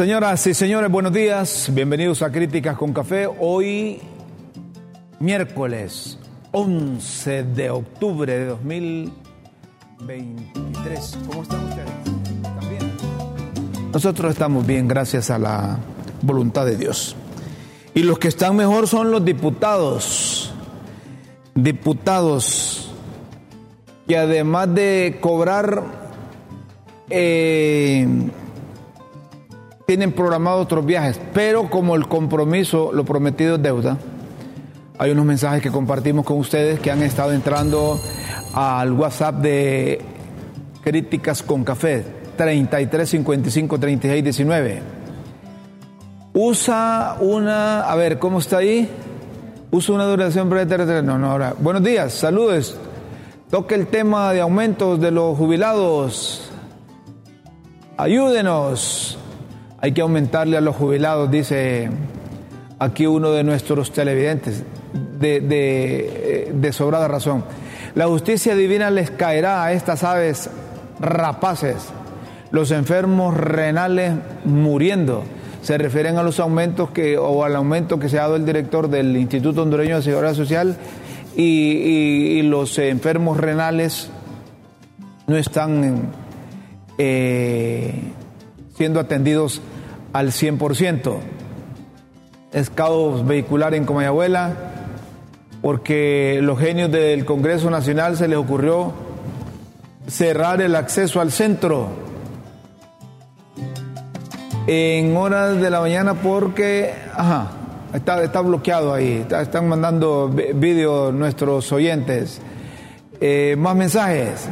Señoras y señores, buenos días. Bienvenidos a Críticas con Café. Hoy, miércoles 11 de octubre de 2023. ¿Cómo están ustedes? ¿Están bien? Nosotros estamos bien gracias a la voluntad de Dios. Y los que están mejor son los diputados. Diputados que además de cobrar... Eh, tienen programados otros viajes, pero como el compromiso, lo prometido es deuda, hay unos mensajes que compartimos con ustedes que han estado entrando al WhatsApp de Críticas con Café, 33 55 36 19. Usa una, a ver, ¿cómo está ahí? Usa una duración breve. No, no, ahora. Buenos días, saludos. Toque el tema de aumentos de los jubilados. Ayúdenos. Hay que aumentarle a los jubilados, dice aquí uno de nuestros televidentes, de, de, sobrada razón. La justicia divina les caerá a estas aves rapaces, los enfermos renales muriendo. Se refieren a los aumentos que, o al aumento que se ha dado el director del Instituto Hondureño de Seguridad Social y, los enfermos renales no están eh, siendo atendidos al 100%. Es caos vehicular en Comayabuela porque los genios del Congreso Nacional se les ocurrió cerrar el acceso al centro en horas de la mañana porque, ajá, está, está bloqueado ahí, están mandando vídeos nuestros oyentes. Eh, más mensajes.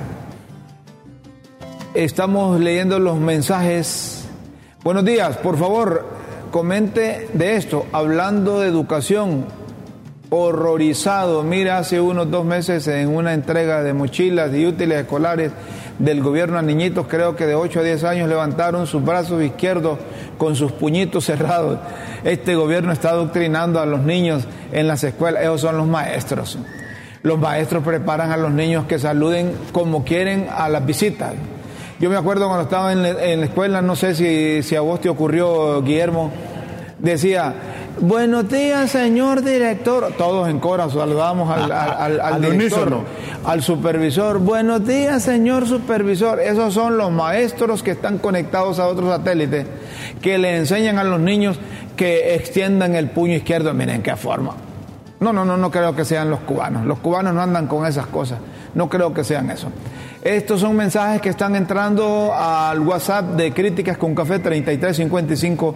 Estamos leyendo los mensajes Buenos días, por favor, comente de esto, hablando de educación, horrorizado, mira, hace unos dos meses en una entrega de mochilas y útiles escolares del gobierno a niñitos, creo que de 8 a 10 años levantaron sus brazos izquierdos con sus puñitos cerrados. Este gobierno está adoctrinando a los niños en las escuelas, ellos son los maestros. Los maestros preparan a los niños que saluden como quieren a las visitas. Yo me acuerdo cuando estaba en, la escuela, no sé si, si a vos te ocurrió, Guillermo, decía, buenos días, señor director. Todos en coro saludamos al, al, al, director, al supervisor. Buenos días, señor supervisor. Esos son los maestros que están conectados a otros satélites, que le enseñan a los niños que extiendan el puño izquierdo. Miren qué forma. No, no, no, no creo que sean los cubanos. Los cubanos no andan con esas cosas. No creo que sean eso. Estos son mensajes que están entrando al WhatsApp de Críticas con Café 3355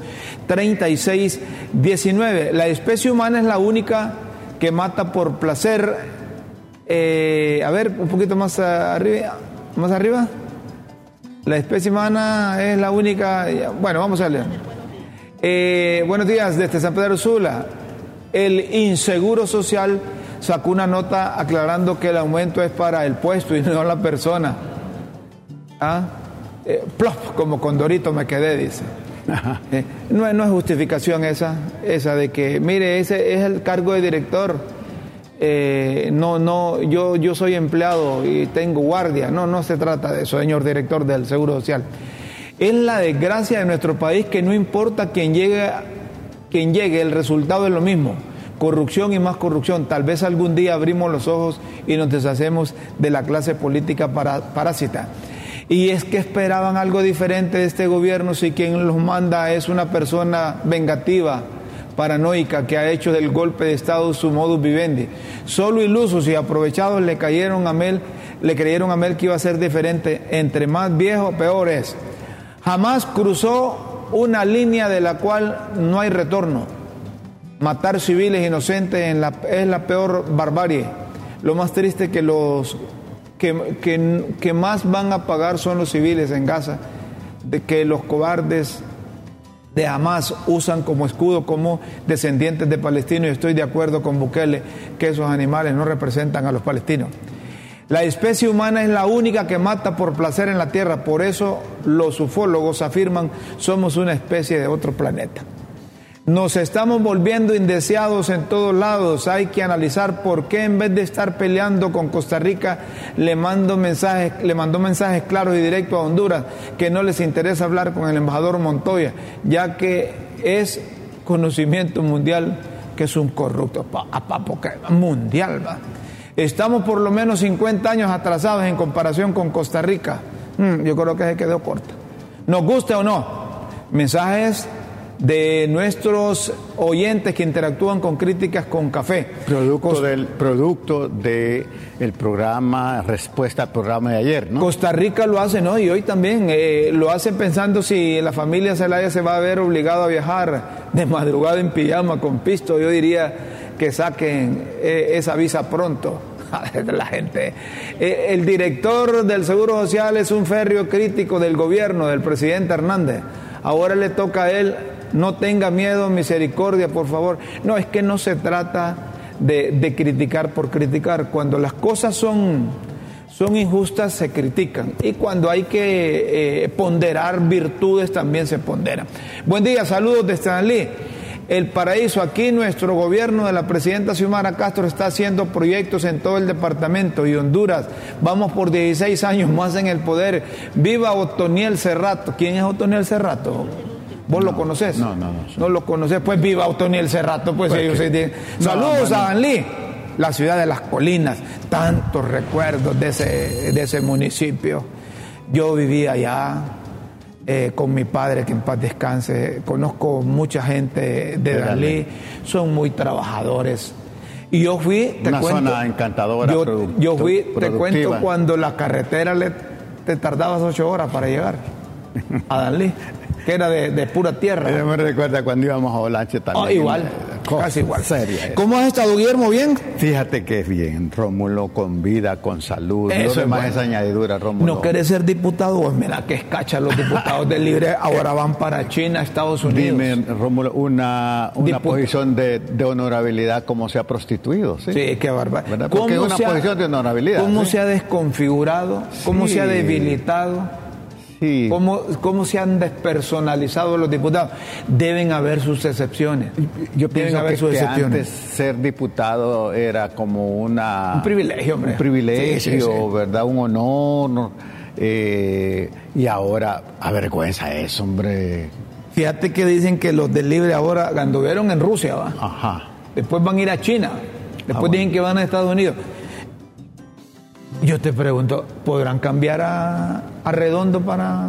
3619. La especie humana es la única que mata por placer. Eh, a ver, un poquito más arriba. Más arriba. La especie humana es la única. Bueno, vamos a leer. Eh, buenos días desde San Pedro Sula. El inseguro social sacó una nota aclarando que el aumento es para el puesto y no la persona. ¿Ah? Eh, como Condorito me quedé, dice. Eh, no, no, es justificación esa, esa de que, mire, ese es el cargo de director. Eh, no, no, yo, yo soy empleado y tengo guardia. No, no se trata de eso, señor director del Seguro Social. Es la desgracia de nuestro país que no importa quién llegue, quién llegue, el resultado es lo mismo corrupción y más corrupción. Tal vez algún día abrimos los ojos y nos deshacemos de la clase política parásita. Y es que esperaban algo diferente de este gobierno si quien los manda es una persona vengativa, paranoica, que ha hecho del golpe de Estado su modus vivendi. Solo ilusos y aprovechados le cayeron a Mel, le creyeron a Mel que iba a ser diferente. Entre más viejo, peor es. Jamás cruzó una línea de la cual no hay retorno matar civiles inocentes es la peor barbarie. Lo más triste que los que, que, más van a pagar son los civiles en Gaza, de que los cobardes de Hamas usan como escudo como descendientes de palestinos y estoy de acuerdo con Bukele que esos animales no representan a los palestinos. La especie humana es la única que mata por placer en la tierra, por eso los ufólogos afirman somos una especie de otro planeta. Nos estamos volviendo indeseados en todos lados. Hay que analizar por qué en vez de estar peleando con Costa Rica le mando mensajes, le mandó mensajes claros y directos a Honduras que no les interesa hablar con el embajador Montoya, ya que es conocimiento mundial que es un corrupto mundial. ¿va? Estamos por lo menos 50 años atrasados en comparación con Costa Rica. Mm, yo creo que se quedó corta. Nos guste o no, mensajes de nuestros oyentes que interactúan con críticas con café. Producto del producto de el programa respuesta al programa de ayer, ¿no? Costa Rica lo hace, ¿no? Y hoy también eh, lo hacen pensando si la familia Zelaya se va a ver obligado a viajar de madrugada en pijama con pisto. Yo diría que saquen eh, esa visa pronto. la gente. Eh, el director del Seguro Social es un férreo crítico del gobierno del presidente Hernández. Ahora le toca a él no tenga miedo, misericordia, por favor. No, es que no se trata de, criticar por criticar. Cuando las cosas son, injustas, se critican. Y cuando hay que eh, ponderar virtudes, también se ponderan. Buen día, saludos de Stanley. El paraíso, aquí nuestro gobierno de la presidenta Xiomara Castro está haciendo proyectos en todo el departamento y Honduras. Vamos por 16 años más en el poder. Viva Otoniel Cerrato. ¿Quién es Otoniel Cerrato? ¿Vos lo conoces? No, no, no. No lo conoces, pues viva Otoniel Cerrato, pues, ellos se Saludos a Anlí, la ciudad de las colinas. Tantos recuerdos de ese, de ese municipio. Yo vivía allá eh, con mi padre, que en paz descanse. Conozco mucha gente de Dalí, son muy trabajadores. Y yo fui, te Una cuento, zona encantadora. Yo, yo fui, te cuento, cuando la carretera le, te tardabas ocho horas para llegar a Dalí que era de, pura tierra. Yo me recuerda cuando íbamos a Olanche también. Oh, igual, casi igual. ¿Cómo has estado, Guillermo? ¿Bien? Fíjate que es bien, Rómulo, con vida, con salud. Eso no más esa añadidura, Rómulo. ¿No quieres ser diputado? Pues mira que escacha los diputados del Libre ahora van para China, Estados Unidos. Dime, Rómulo, una, una posición de, honorabilidad como se ha prostituido, ¿sí? Sí, qué bárbaro. Porque es una posición de honorabilidad. ¿Cómo se ha desconfigurado? ¿Cómo se ha debilitado? ¿Cómo, se han despersonalizado los diputados? Deben haber sus excepciones. Yo pienso que, antes ser diputado era como una... Un privilegio, hombre. Un privilegio, ¿verdad? Un honor. Eh, y ahora avergüenza eso, hombre. Fíjate que dicen que los del Libre ahora anduvieron en Rusia, ¿va? Ajá. Después van a ir a China. Después ah, dicen que van a Estados Unidos. Yo te pregunto, ¿podrán cambiar a, Redondo para,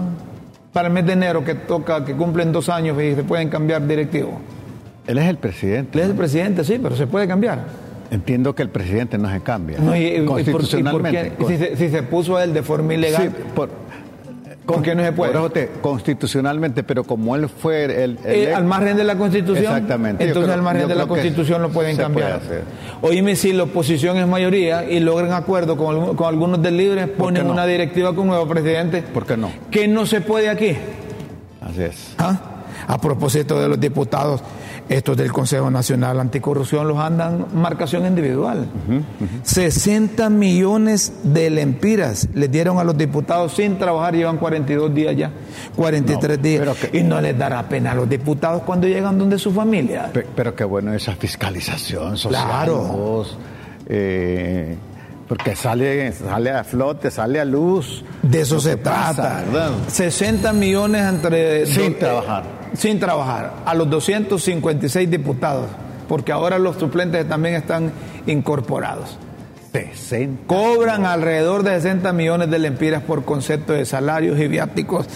para el mes de enero que toca, que cumplen dos años y se pueden cambiar directivo? Él es el presidente. Él es el presidente, sí, pero se puede cambiar. Entiendo que el presidente no se cambia. constitucionalmente. si, se, si, se, puso él de forma ilegal. Sí, por, ¿Con qué no se puede? constitucionalmente, pero como él fue el... Eh, al margen de la Constitución. Exactamente. Entonces al margen de la Constitución lo pueden cambiar. Oíme, si la oposición es mayoría y logran acuerdo con, con algunos del Libre, ponen una directiva con nuevo presidente. ¿Por qué no? ¿Qué no se puede aquí? Así es. ¿Ah? A propósito de los diputados, estos del Consejo Nacional Anticorrupción los andan marcación individual. 60 millones de lempiras les dieron a los diputados sin trabajar, llevan 42 días ya, 43 días. y no les dará pena a los diputados cuando llegan donde su familia. Pero, qué bueno esa fiscalización social. Claro. Eh, porque sale, sale a flote, sale a luz. De eso se trata. 60 millones entre... Sin trabajar sin trabajar a los 256 diputados, porque ahora los suplentes también están incorporados. Cobran alrededor de 60 millones de lempiras por concepto de salarios y viáticos.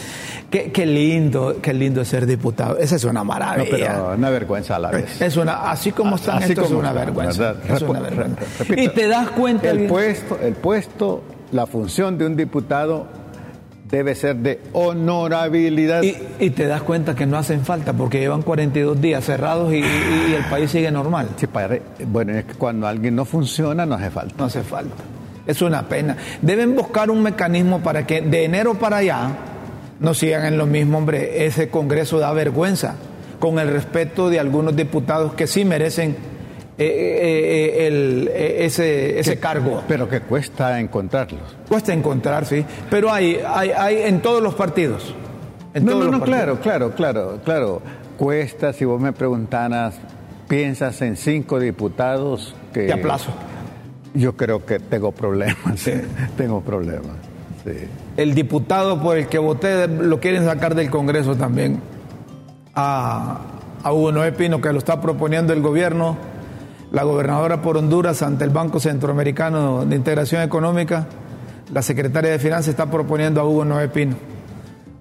Qué, lindo, qué lindo es ser diputado. Esa es una maravilla. pero una vergüenza a la vez. Es una, así como están estos, es una vergüenza. Es una vergüenza. y te das cuenta. El puesto, el puesto, la función de un diputado debe ser de honorabilidad. Y, te das cuenta que no hacen falta porque llevan 42 días cerrados y, el país sigue normal. Sí, padre. Bueno, es que cuando alguien no funciona no hace falta. No hace falta. Es una pena. Deben buscar un mecanismo para que de enero para allá no sigan en lo mismo, hombre. Ese Congreso da vergüenza con el respeto de algunos diputados que sí merecen eh, eh, el, eh, ese, cargo. Pero que cuesta encontrarlos. Cuesta encontrar, sí. Pero hay, hay, hay en todos los partidos. no, no, no, claro, claro, claro, claro. encuesta, si vos me preguntaras, ¿piensas en cinco diputados que... De aplazo. Yo creo que tengo problemas, sí. tengo problemas. Sí. El diputado por el que voté lo quieren sacar del Congreso también. A, a Hugo Noé Pino, que lo está proponiendo el gobierno, la gobernadora por Honduras ante el Banco Centroamericano de Integración Económica, la secretaria de Finanzas está proponiendo a Hugo Noé Pino.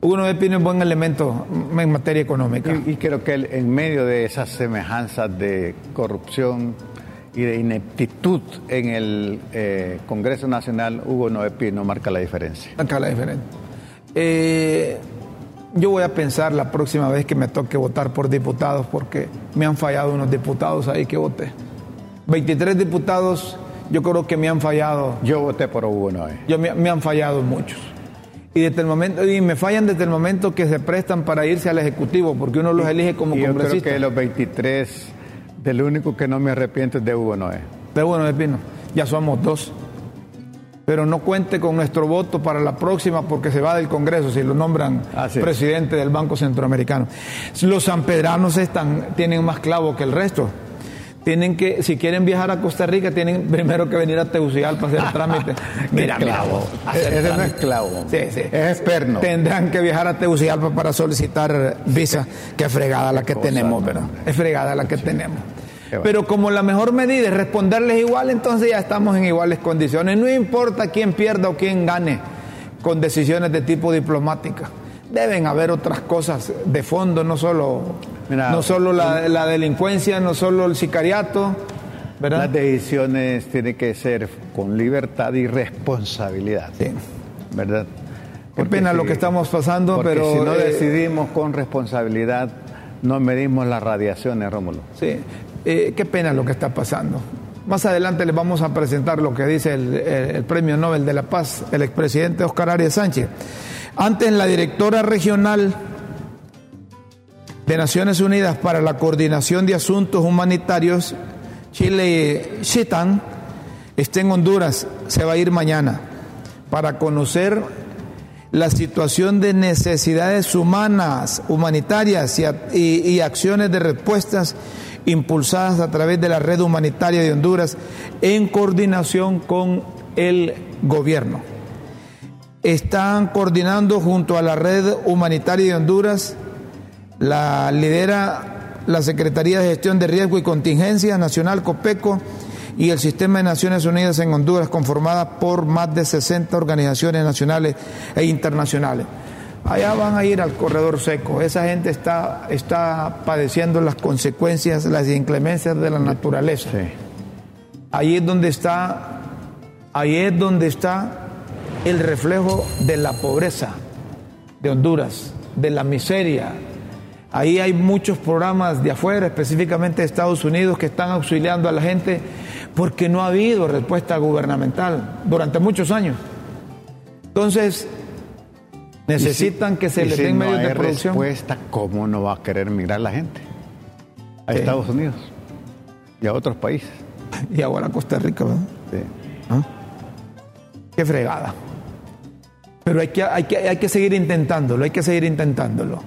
Hugo Noé Pino es buen elemento en materia económica. Y, y creo que en medio de esas semejanzas de corrupción y de ineptitud en el eh, Congreso Nacional, Hugo Noé Pino marca la diferencia. Marca la diferencia. Eh, yo voy a pensar la próxima vez que me toque votar por diputados porque me han fallado unos diputados ahí que voté. 23 diputados, yo creo que me han fallado. Yo voté por Hugo Noé. Yo, me, me han fallado muchos. Y, desde el momento, y me fallan desde el momento que se prestan para irse al Ejecutivo, porque uno los elige como y yo congresista. creo que los 23, del único que no me arrepiento es de Hugo Noé. De Hugo Noé Pino. Ya somos dos. Pero no cuente con nuestro voto para la próxima porque se va del Congreso si lo nombran Así es. presidente del Banco Centroamericano. Los sanpedranos están, tienen más clavo que el resto. Tienen que, si quieren viajar a Costa Rica, tienen primero que venir a Tegucigalpa a hacer el trámite. Mira, clavo. hacer Ese no es clavo. Sí, sí. Es esperno. Tendrán que viajar a Tegucigalpa para solicitar visa. Qué fregada la que cosa, tenemos, ¿verdad? Es fregada la que tenemos. Pero como la mejor medida es responderles igual, entonces ya estamos en iguales condiciones. No importa quién pierda o quién gane con decisiones de tipo diplomática. Deben haber otras cosas de fondo, no solo, Mira, no solo la, la delincuencia, no solo el sicariato, ¿verdad? Las decisiones tienen que ser con libertad y responsabilidad. Sí. ¿Verdad? Qué pena lo que estamos pasando, pero, si no eh, decidimos con responsabilidad, no medimos las radiaciones, Rómulo. Sí, eh, qué pena lo que está pasando. Más adelante les vamos a presentar lo que dice el, el- el Premio Nobel de la Paz, el expresidente Oscar Arias Sánchez. Antes, la directora regional de Naciones Unidas para la Coordinación de Asuntos Humanitarios, Chile Chitan, está en Honduras, se va a ir mañana para conocer la situación de necesidades humanas, humanitarias y, y acciones de respuestas impulsadas a través de la red humanitaria de Honduras en coordinación con el gobierno. Están coordinando junto a la red humanitaria de Honduras, la lidera la Secretaría de Gestión de Riesgo y Contingencia Nacional COPECO y el Sistema de Naciones Unidas en Honduras, conformada por más de 60 organizaciones nacionales e internacionales. Allá van a ir al corredor seco. Esa gente está, está padeciendo las consecuencias, las inclemencias de la naturaleza. Sí. Ahí es donde está, ahí es donde está el reflejo de la pobreza de Honduras, de la miseria. Ahí hay muchos programas de afuera, específicamente de Estados Unidos, que están auxiliando a la gente porque no ha habido respuesta gubernamental durante muchos años. Entonces, necesitan que se les si den no medios de producción. respuesta, ¿cómo no va a querer migrar la gente? A Sí. Estados Unidos y a otros países. Y ahora a Costa Rica, ¿verdad? Sí. ¿Ah? Qué fregada. Pero hay que, hay, que, hay que seguir intentándolo, hay que seguir intentándolo.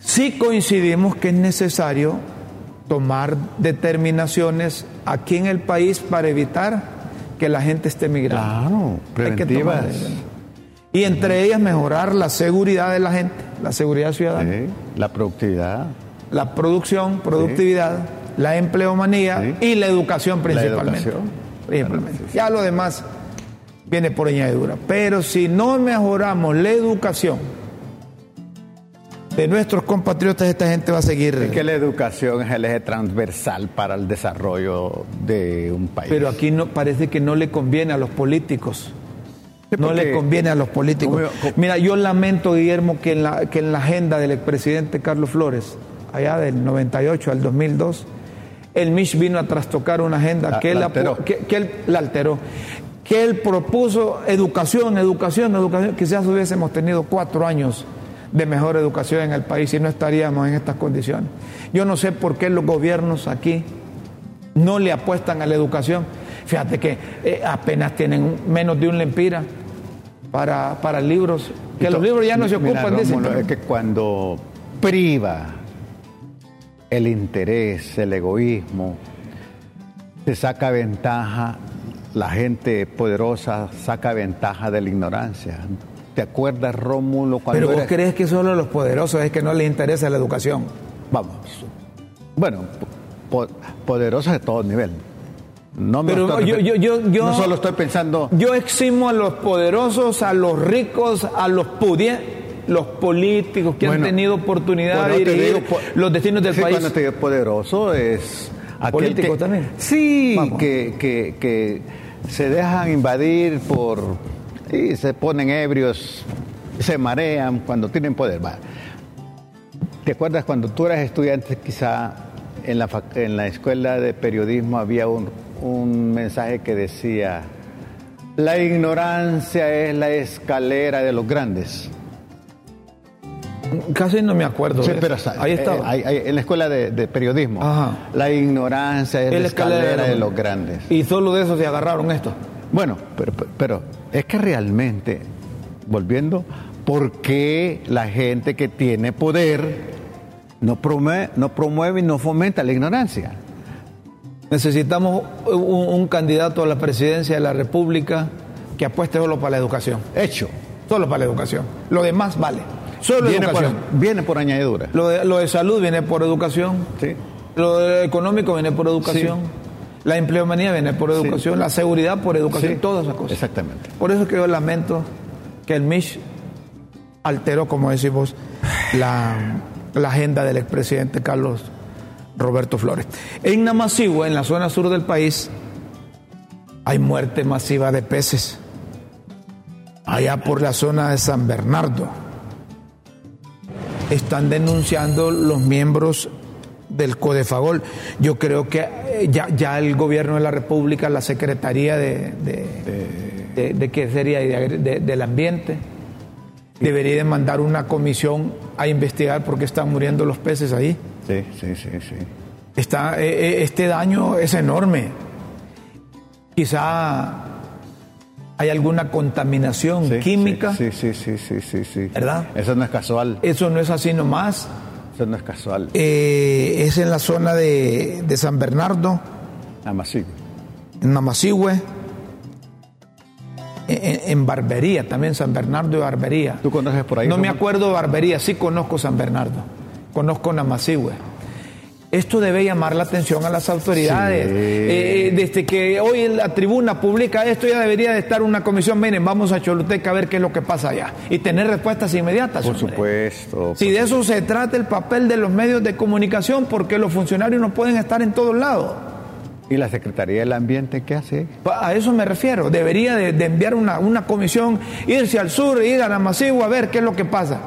Sí coincidimos que es necesario tomar determinaciones aquí en el país para evitar que la gente esté migrando. Claro, preventivas. Y entre ellas mejorar la seguridad de la gente, la seguridad ciudadana, Sí, La productividad. la producción, productividad, la empleomanía Sí. y la educación principalmente. educación. Principalmente. Claro. Ya lo demás viene por añadidura. Pero si no mejoramos la educación de nuestros compatriotas, esta gente va a seguir. Es que la educación es el eje transversal para el desarrollo de un país. Pero aquí no parece que no le conviene a los políticos. Sí, No le conviene a los políticos. Como Mira, yo lamento, Guillermo, que en, la, que en la agenda del expresidente Carlos Flores, allá del 98 al 2002, el MISH vino a trastocar una agenda La- que, él la alteró. que, que él la alteró. Que él propuso educación, educación, educación. Quizás hubiésemos tenido cuatro años de mejor educación en el país y no estaríamos en estas condiciones. Yo no sé por qué los gobiernos aquí no le apuestan a la educación. Fíjate que eh, apenas tienen menos de un lempira para, para libros, que los libros ya no se Mira, ocupan. Rómulo, pero- es que cuando priva el interés, el egoísmo, se saca ventaja, la gente poderosa saca ventaja de la ignorancia. ¿Te acuerdas, Rómulo? Cuando Pero vos crees que solo los poderosos es que no les interesa la educación. Vamos. Bueno, poderosos de todo nivel. No Pero yo, yo, yo, no solo estoy pensando. Yo eximo a los poderosos, a los ricos, a los pudientes, los políticos que han tenido oportunidad de dirigir los destinos del país. Cuando te digo poderoso es. Político también. Sí, que, que, que se dejan invadir por. Y se ponen ebrios, se marean cuando tienen poder. ¿Te acuerdas cuando tú eras estudiante, quizá en la, en la escuela de periodismo había un un mensaje que decía, la ignorancia es la escalera de los grandes. Casi no me acuerdo. Sí, pero ahí. Eh, en la escuela de, periodismo. La ignorancia es la escalera, de, los, grandes. Y solo de eso se agarraron esto. Bueno, pero, pero es que realmente, volviendo, ¿por qué la gente que tiene poder no promueve, no promueve y no fomenta la ignorancia? Necesitamos un, candidato a la presidencia de la República que apueste solo para la educación. Hecho. Solo para la educación. Lo demás vale. Solo viene educación. Por, viene por añadidura. Lo de, lo de, salud viene por educación. Sí. Lo de económico viene por educación. La empleomanía viene por educación. La seguridad por educación. Todas esas cosas. Exactamente. Por eso que yo lamento que el MISH alteró, como decimos, la, la agenda del expresidente Carlos Roberto Flores. En Namasigua, en la zona sur del país, hay muerte masiva de peces. Allá por la zona de San Bernardo. Están denunciando los miembros del Codefagol. Yo creo que eh, ya, ya el gobierno de la República, la Secretaría de, de, de, qué sería del ambiente, debería de mandar una comisión a investigar por qué están muriendo los peces ahí. Sí, sí, sí, sí. Está, eh, eh, este daño es enorme. Quizá hay alguna contaminación química. Sí, sí, sí, sí, sí, sí. ¿Verdad? Eso no es casual. Eso no es así nomás. Eso no es casual. Eh, es en la zona de, de San Bernardo. Namasigüe. En Namasigüe. En, en, Barbería, también San Bernardo y Barbería. ¿Tú conoces por ahí? No me acuerdo de Barbería, sí conozco San Bernardo conozco Namasigüe. Esto debe llamar la atención a las autoridades. Eh, eh, desde que hoy la tribuna publica esto, ya debería de estar una comisión. Miren, vamos a Choluteca a ver qué es lo que pasa allá y tener respuestas inmediatas. Por supuesto. Si de eso se trata el papel de los medios de comunicación, porque los funcionarios no pueden estar en todos lados. ¿Y la Secretaría del Ambiente qué hace? A eso me refiero. Debería de, enviar una, una, comisión, irse al sur, ir a Namasigüe a ver qué es lo que pasa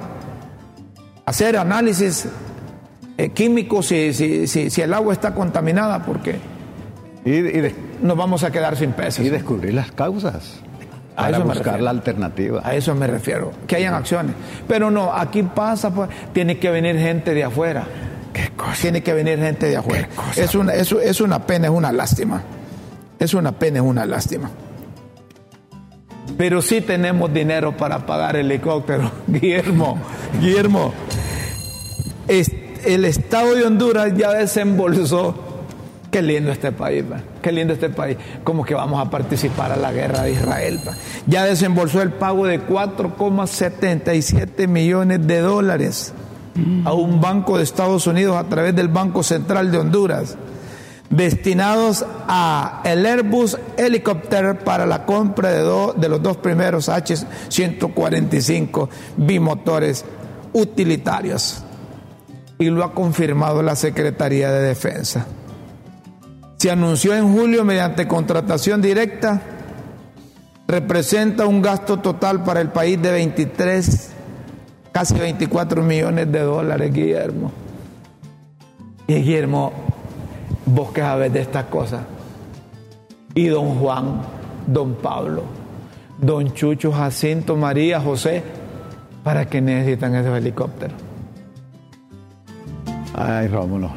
hacer análisis químicos si, si, el agua está contaminada, porque y, nos vamos a quedar sin peces. Y descubrir las causas. A eso buscar la alternativa. A eso me refiero, que hayan acciones. Pero no, aquí pasa, pues, tiene que venir gente de afuera. ¿Qué cosa? Tiene que venir gente de afuera. Es una, es, es una pena, es una lástima. Es una pena, es una lástima. Pero sí tenemos dinero para pagar helicóptero. Guillermo, Guillermo, el Estado de Honduras ya desembolsó. Qué lindo este país, qué lindo este país. Como que vamos a participar a la guerra de Israel. Ya desembolsó el pago de 4,77 millones de dólares a un banco de Estados Unidos a través del Banco Central de Honduras, destinados a el Airbus Helicopter para la compra de, de los dos primeros H-145 bimotores utilitarios y lo ha confirmado la Secretaría de Defensa. Se anunció en julio mediante contratación directa, representa un gasto total para el país de 23, casi 24 millones de dólares, Guillermo. Y Guillermo, vos que sabes de estas cosas. Y don Juan, don Pablo, don Chucho, Jacinto, María, José, ¿para qué necesitan esos helicópteros? Ay, Rómulo.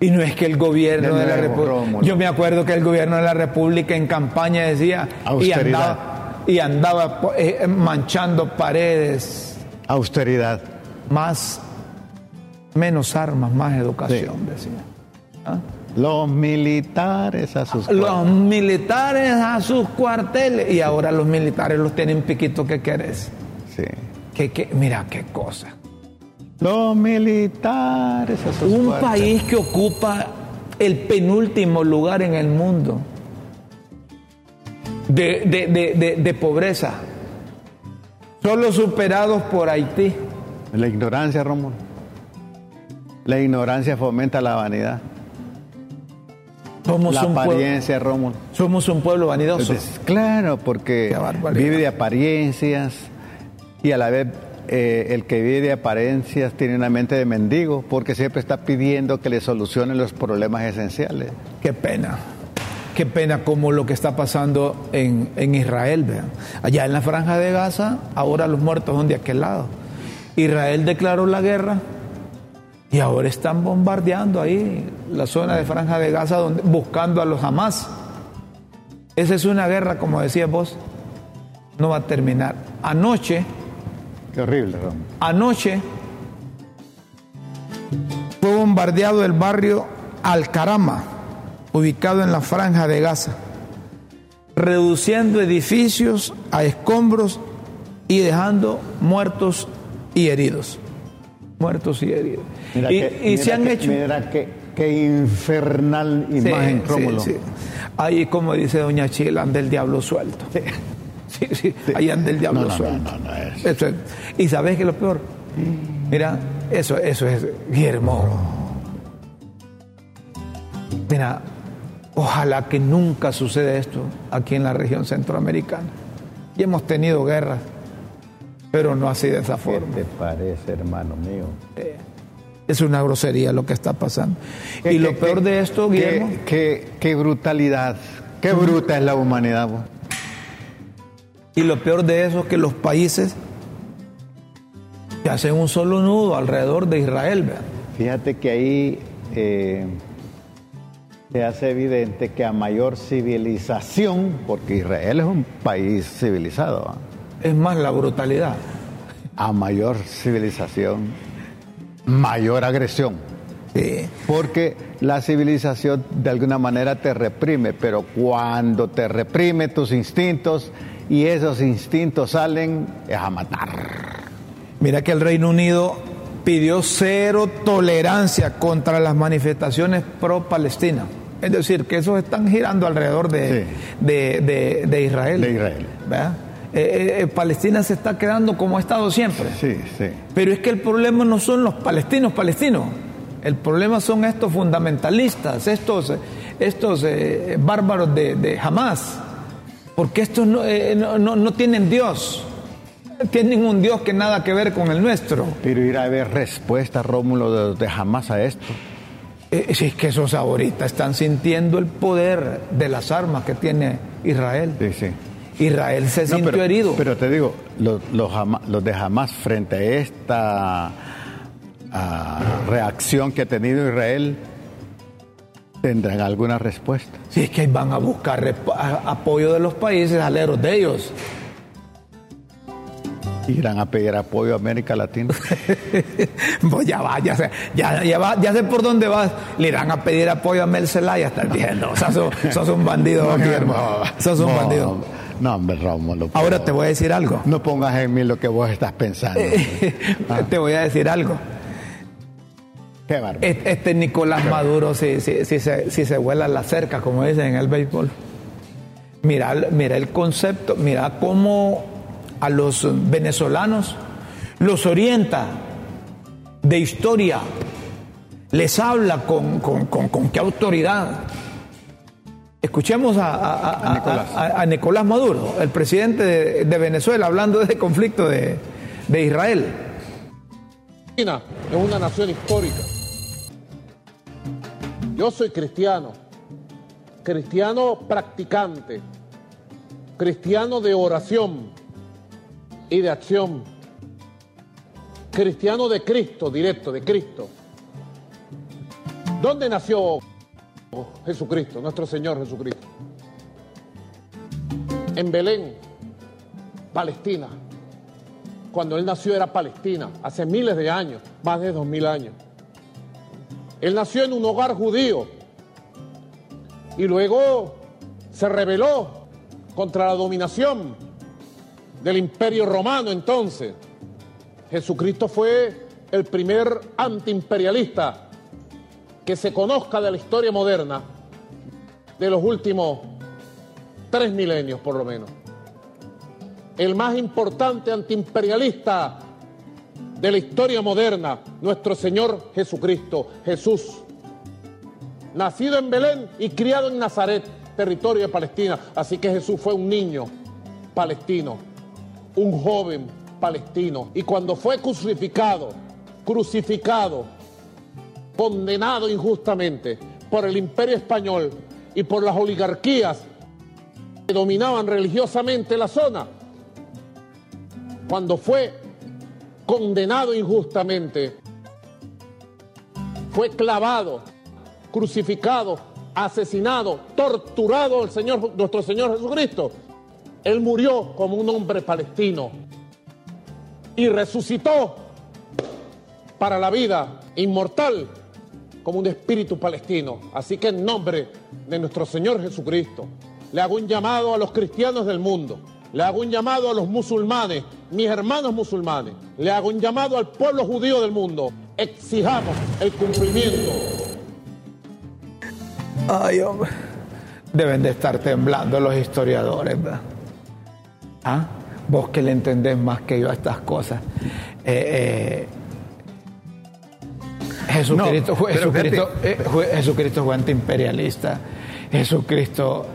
Y no es que el gobierno de, la República. Yo me acuerdo que el gobierno de la República en campaña decía. Austeridad. Y andaba, eh, manchando paredes. Austeridad. Más Menos armas, más educación, decía. ¿Ah? Los militares a sus Los militares a sus cuarteles. Y ahora los militares los tienen piquito que querés. Sí. Que, que, mira qué cosa. Los militares Un país que ocupa el penúltimo lugar en el mundo de, de- de- de- pobreza, solo superados por Haití. La ignorancia, Rómulo. La ignorancia fomenta la vanidad. Somos, la pueblo, Rómulo. somos un pueblo vanidoso. Entonces, claro, porque vive de apariencias y a la vez eh, el que vive de apariencias tiene una mente de mendigo porque siempre está pidiendo que le solucionen los problemas esenciales. Qué pena. Qué pena como lo que está pasando en, en Israel. Allá en la franja de Gaza, ahora los muertos son de aquel lado. Israel declaró la guerra y ahora están bombardeando ahí la zona de franja de Gaza donde, buscando a los Hamas. Esa es una guerra, como decías vos, no va a terminar. Anoche, Qué horrible, Rómulo. Anoche fue bombardeado el barrio Al-Karama, ubicado en la franja de Gaza, reduciendo edificios a escombros y dejando muertos y heridos. Muertos y heridos. Mira y que- y mira se han que- hecho... Mira qué, qué infernal imagen, sí, Rómulo. sí. Ahí, como dice Doña Chila, anda el diablo suelto. Sí, sí, ahí anda el diablo No, no, no, no, es. Eso es. Y sabes que lo peor, mira, eso, eso es Guillermo. Mira, ojalá que nunca suceda esto aquí en la región centroamericana. Y hemos tenido guerras, pero no así de esa ¿Qué forma. te parece, hermano mío? Es una grosería lo que está pasando. ¿Qué- Y lo qué- peor qué- de esto, qué- Guillermo, Qué, qué brutalidad. Qué bruta es la humanidad. vos. Y lo peor de eso es que los países se hacen un solo nudo alrededor de Israel. ¿verdad? Fíjate que ahí eh, se hace evidente que a mayor civilización, porque Israel es un país civilizado, ¿ah? Es más la brutalidad. a mayor civilización, mayor agresión. Sí. Porque la civilización de alguna manera te reprime, pero cuando te reprime tus instintos y esos instintos salen, es a matar. Mira que el Reino Unido pidió cero tolerancia contra las manifestaciones pro-Palestina. Es decir, que esos están girando alrededor de, Sí. de- de- de Israel. De Israel. Eh, eh, eh, Palestina se está quedando como ha estado siempre. Sí, sí. Pero es que el problema no son los palestinos palestinos. El problema son estos fundamentalistas, estos, estos eh, bárbaros de, de Hamas. Porque estos no, eh, no- no- no tienen Dios. Tienen un Dios que nada que ver con el nuestro. Pero ir a haber respuesta, Rómulo, de, de jamás a esto. Eh, si es que esos ahorita están sintiendo el poder de las armas que tiene Israel. Sí, sí. Israel se No, sintió pero, herido. Pero te digo, los, los, los de Hamas frente a esta ah, reacción que ha tenido Israel, tendrán alguna respuesta. Si es que van a buscar apoyo de los países aleros de ellos. Irán a pedir apoyo a América Latina. Pues ya va, ya sé, ya, ya va, ya sé por dónde vas. Le irán a pedir apoyo a Mel Zelaya, estás viendo. Sos, un- sos un bandido, Guillermo. Sos un no, bandido. No, hombre, Rómulo. Ahora te voy a decir algo. No pongas en mí lo que vos estás pensando. Te voy a decir algo. Qué bárbaro. Este, este Nicolás Maduro, si, si, si se, si se vuela la cerca, como dicen en el béisbol. Mira, mira el concepto, mira cómo a los venezolanos los orienta de historia, les habla con, con- con- con qué autoridad. Escuchemos a, a- a- A Nicolás. a- a Nicolás Maduro, el presidente de, de Venezuela, hablando de conflicto de, de Israel. Argentina es una nación histórica. Yo soy cristiano, cristiano practicante, cristiano de oración y de acción, cristiano de Cristo, directo, de Cristo. ¿Dónde nació Jesucristo, nuestro Señor Jesucristo? En Belén, Palestina. Cuando él nació era Palestina, hace miles de años, más de dos mil años. Él nació en un hogar judío y luego se rebeló contra la dominación del imperio romano entonces. Jesucristo fue el primer antiimperialista que se conozca de la historia moderna de los últimos tres milenios por lo menos. El más importante antiimperialista de la historia moderna, nuestro Señor Jesucristo, Jesús, nacido en Belén y criado en Nazaret, territorio de Palestina. Así que Jesús fue un niño palestino, un joven palestino. Y cuando fue crucificado, crucificado, condenado injustamente por el imperio español y por las oligarquías que dominaban religiosamente la zona, cuando fue condenado injustamente, fue clavado, crucificado, asesinado, torturado el Señor, nuestro Señor Jesucristo. Él murió como un hombre palestino y resucitó para la vida inmortal como un espíritu palestino. Así que en nombre de nuestro Señor Jesucristo, le hago un llamado a los cristianos del mundo, le hago un llamado a los musulmanes, mis hermanos musulmanes, le hago un llamado al pueblo judío del mundo. Exijamos el cumplimiento. Ay, hombre. Deben de estar temblando los historiadores, ¿verdad? ¿Ah? Vos que le entendés más que yo a estas cosas. Eh, eh, Jesucristo, No, fue, Jesucristo, eh, fue- Jesucristo fue antiimperialista. Jesucristo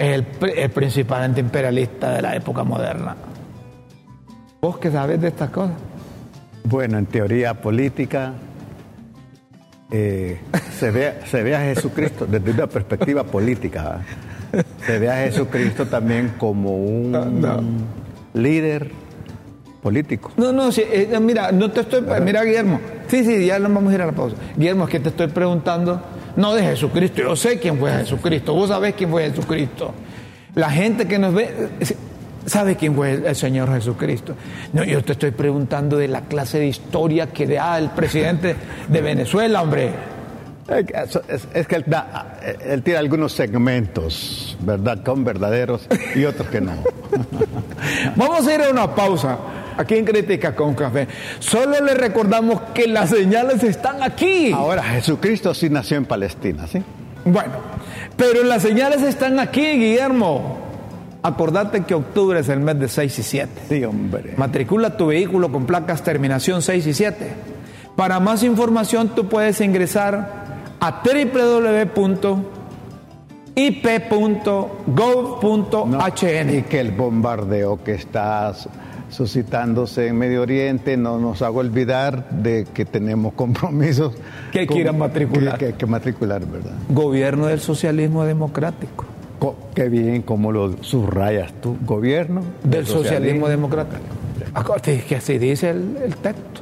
es el, el principal antiimperialista de la época moderna. ¿Vos que sabés de estas cosas? Bueno, en teoría política eh, se, ve, se ve a Jesucristo desde una perspectiva política. ¿verdad? Se ve a Jesucristo también como un No. líder político. No, no, sí, eh, mira, no te estoy. Mira, Guillermo. Sí, sí, ya nos vamos a ir a la pausa. Guillermo, es que te estoy preguntando, no de Jesucristo. Yo sé quién fue Jesucristo. Vos sabés quién fue Jesucristo. La gente que nos ve eh, sabe quién fue el, el Señor Jesucristo. No, yo te estoy preguntando de la clase de historia que da el presidente de Venezuela, hombre. Es que Es, él, da- él tiene algunos segmentos, ¿verdad? Con verdaderos y otros que no. Vamos a ir a una pausa. Aquí en Crítica con Café. Solo le recordamos que las señales están aquí. Ahora, Jesucristo sí nació en Palestina, ¿sí? Bueno, pero las señales están aquí, Guillermo. Acordate que octubre es el mes de 6 y 7. Sí, hombre. Matricula tu vehículo con placas terminación 6 y 7. Para más información tú puedes ingresar a www.ip.gov.hn. Y que el bombardeo que está suscitándose en Medio Oriente no nos haga olvidar de que tenemos compromisos. Que a matricular. Que, que matricular, ¿verdad? Gobierno del socialismo democrático. Co- qué bien como lo subrayas tú. Gobierno Del socialismo democrático. Acuérdate que así dice el, el texto.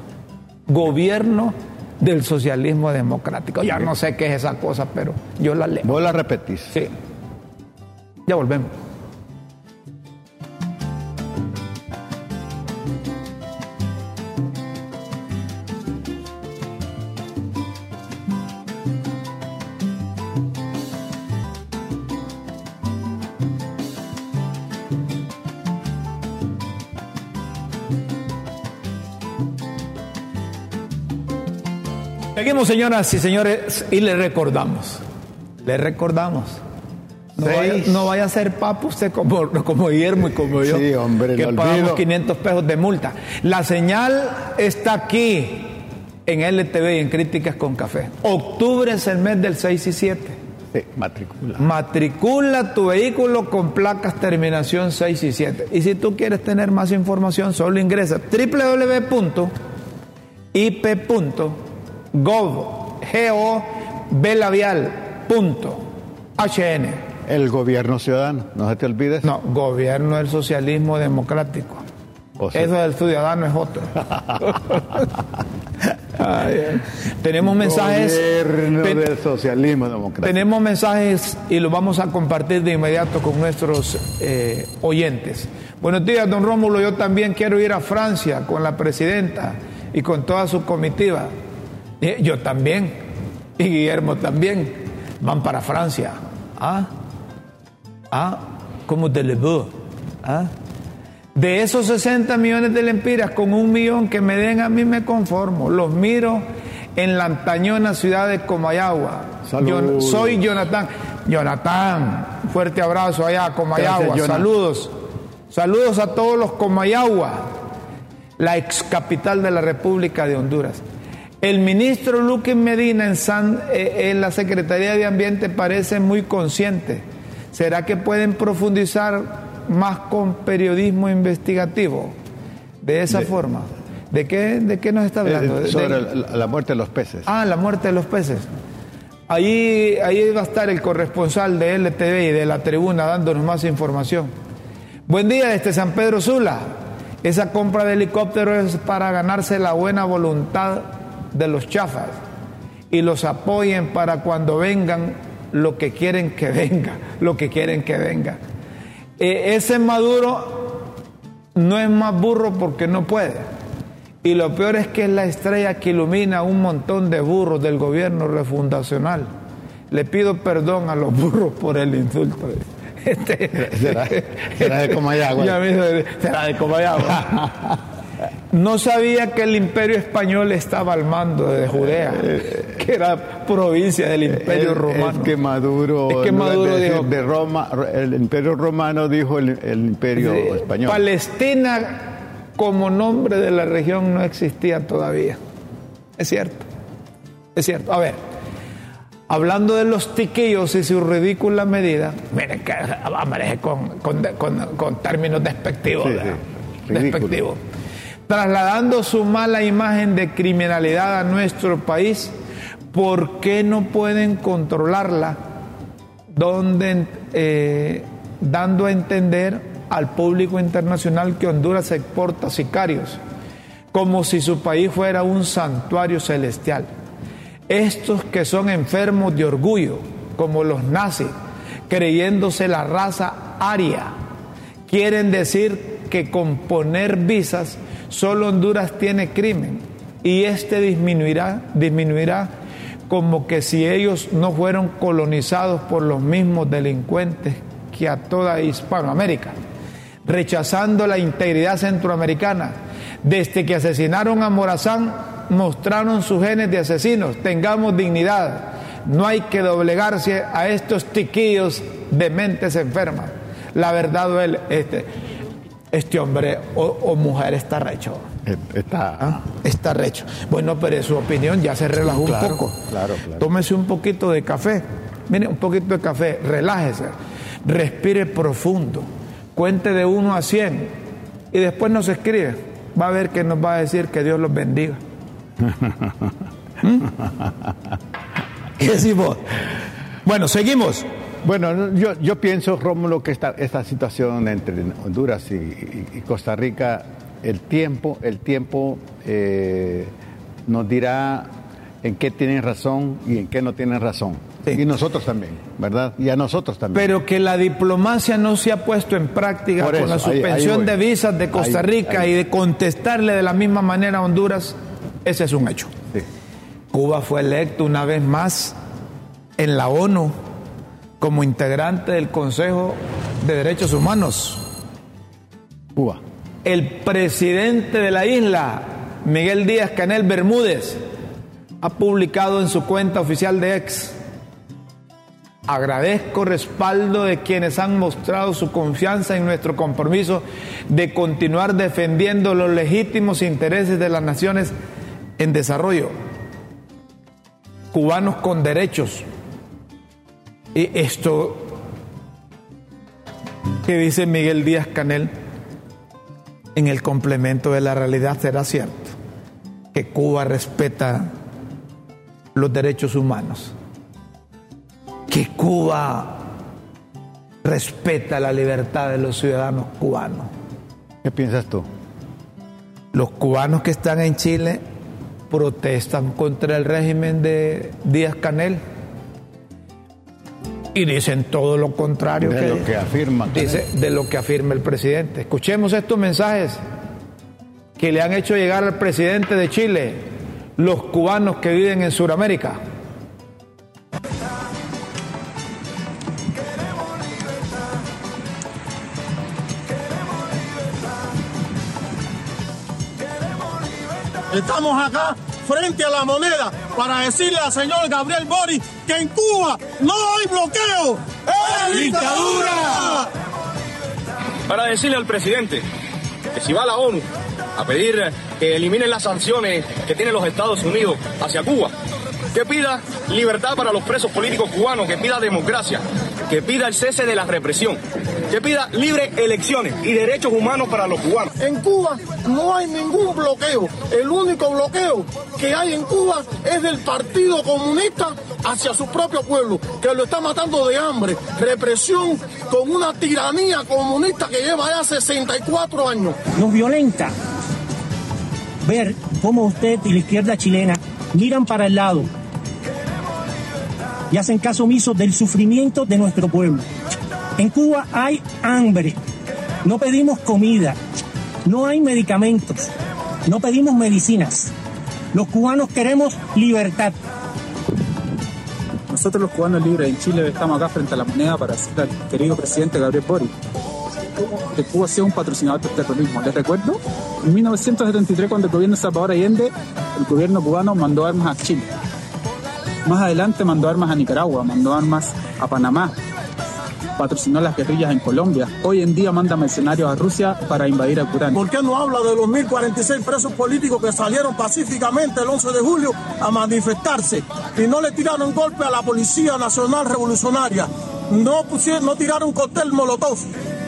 Gobierno del socialismo democrático. Ya no sé qué es esa cosa, pero yo la leo. Vos la repetís. Sí. Ya volvemos. Señoras y señores, y le recordamos. Le recordamos. No vaya, Seis. no vaya a ser papo usted como, como Guillermo y como yo. Sí, hombre, que pagamos olvido. 500 pesos de multa. La señal está aquí en LTV y en Críticas con Café. Octubre es el mes del 6 y 7. Sí, matricula. Matricula tu vehículo con placas terminación 6 y 7. Y si tú quieres tener más información, solo ingresa a www.ip.gov.hn. El gobierno ciudadano, no se te olvides. No, gobierno del socialismo democrático. O sea, Eso del ciudadano es otro. Ay, ay. tenemos mensajes. Gobierno Ten- del socialismo democrático. Tenemos mensajes y los vamos a compartir de inmediato con nuestros eh, oyentes. Buenos días, don Rómulo. Yo también quiero ir a Francia con la presidenta y con toda su comitiva. Eh, Yo también. y Guillermo también van para Francia. ¿Ah? ¿Ah? ¿Cómo te le ¿Ah? De esos 60 millones de lempiras, con un millón que me den a mí me conformo. Los miro en la antañona ciudad de Comayagua. Yo, soy Jonathan. Jonathan, fuerte abrazo allá, Comayagua. Saludos. Saludos a todos los Comayagua, la ex capital de la República de Honduras. El ministro Luque Medina en, eh, en la Secretaría de Ambiente parece muy consciente. ¿Será que pueden profundizar más con periodismo investigativo? De esa forma. ¿De qué, ¿De qué nos está hablando? Eh, sobre la muerte de los peces. Ah, la muerte de los peces. Ahí, ahí va a estar el corresponsal de LTV y de la tribuna dándonos más información. Buen día desde San Pedro Sula. Esa compra de helicópteros es para ganarse la buena voluntad de los chafas y los apoyen para cuando vengan lo que quieren que venga, lo que quieren que venga. E, ese Maduro no es más burro porque no puede. Y lo peor es que es la estrella que ilumina un montón de burros del gobierno refundacional. Le pido perdón a los burros por el insulto. Este, ¿Será, de Comayagua. será de Comayagua. No sabía que el imperio español estaba al mando de Judea, que era provincia del imperio romano. Es que Maduro, es que Maduro dijo, de Roma, el imperio romano dijo el, el imperio español. Palestina como nombre de la región no existía todavía. Es cierto, es cierto. A ver, hablando de los tiquillos y su ridícula medida, miren que aparece con, con, términos despectivos. despectivos. Trasladando su mala imagen de criminalidad a nuestro país, ¿por qué no pueden controlarla? Donde, eh, dando a entender al público internacional que Honduras exporta sicarios, como si su país fuera un santuario celestial. Estos que son enfermos de orgullo, como los nazis, creyéndose la raza aria, quieren decir que con poner visas solo Honduras tiene crimen y este disminuirá, disminuirá como que si ellos no fueron colonizados por los mismos delincuentes que a toda Hispanoamérica rechazando la integridad centroamericana. Desde que asesinaron a Morazán, mostraron sus genes de asesinos. Tengamos dignidad. No hay que doblegarse a estos tiquillos de mentes enfermas. La verdad, él, este, este hombre o, mujer está recho. Eh, está, ¿Ah? está recho. Bueno, pero su opinión ya se relajó un poco. Claro, claro. Tómese un poquito de café. Mire, un poquito de café. Relájese. Respire profundo cuente de 1 a 100 y después nos escribe. Va a ver que nos va a decir que Dios los bendiga. ¿Mm? ¿Qué decimos? Bueno, seguimos. Bueno, yo, yo pienso, Rómulo, que esta, esta situación entre Honduras y, Costa Rica, el tiempo, el tiempo eh, nos dirá en qué tienen razón y en qué no tienen razón. Y nosotros también, ¿verdad? Y a nosotros también. Pero que la diplomacia no se ha puesto en práctica con la suspensión de visas de Costa Rica y de contestarle de la misma manera a Honduras, ese es un hecho. Cuba fue electo una vez más en la ONU como integrante del Consejo de Derechos Humanos. Cuba. El presidente de la isla, Miguel Díaz Canel Bermúdez, ha publicado en su cuenta oficial de ex Agradezco respaldo de quienes han mostrado su confianza en nuestro compromiso de continuar defendiendo los legítimos intereses de las naciones en desarrollo, cubanos con derechos. Y esto que dice Miguel Díaz Canel en el complemento de la realidad será cierto, que Cuba respeta los derechos humanos que Cuba respeta la libertad de los ciudadanos cubanos. ¿Qué piensas tú? Los cubanos que están en Chile protestan contra el régimen de Díaz Canel y dicen todo lo contrario de lo que afirma dice, de lo que afirma el presidente. Escuchemos estos mensajes que le han hecho llegar al presidente de Chile los cubanos que viven en Sudamérica. Estamos acá frente a la moneda para decirle al señor Gabriel Boris que en Cuba no hay bloqueo, es dictadura. Para decirle al presidente que si va a la ONU a pedir que eliminen las sanciones que tienen los Estados Unidos hacia Cuba, que pida libertad para los presos políticos cubanos, que pida democracia, que pida el cese de la represión, que pida libres elecciones y derechos humanos para los cubanos. En Cuba no hay ningún bloqueo. El único bloqueo que hay en Cuba es del Partido Comunista hacia su propio pueblo, que lo está matando de hambre, represión con una tiranía comunista que lleva ya 64 años. Nos violenta ver cómo usted y la izquierda chilena miran para el lado y hacen caso omiso del sufrimiento de nuestro pueblo. En Cuba hay hambre, no pedimos comida, no hay medicamentos, no pedimos medicinas. Los cubanos queremos libertad. Nosotros los cubanos libres en Chile estamos acá frente a la moneda para decirle al querido presidente Gabriel Boric que Cuba ha sido un patrocinador del terrorismo. Les recuerdo, en 1973 cuando el gobierno de Salvador Allende, el gobierno cubano mandó armas a Chile. Más adelante mandó armas a Nicaragua, mandó armas a Panamá, patrocinó las guerrillas en Colombia. Hoy en día manda mercenarios a Rusia para invadir a Ucrania. ¿Por qué no habla de los 1.046 presos políticos que salieron pacíficamente el 11 de julio a manifestarse y no le tiraron golpe a la Policía Nacional Revolucionaria? No, pusieron, no tiraron cóctel molotov,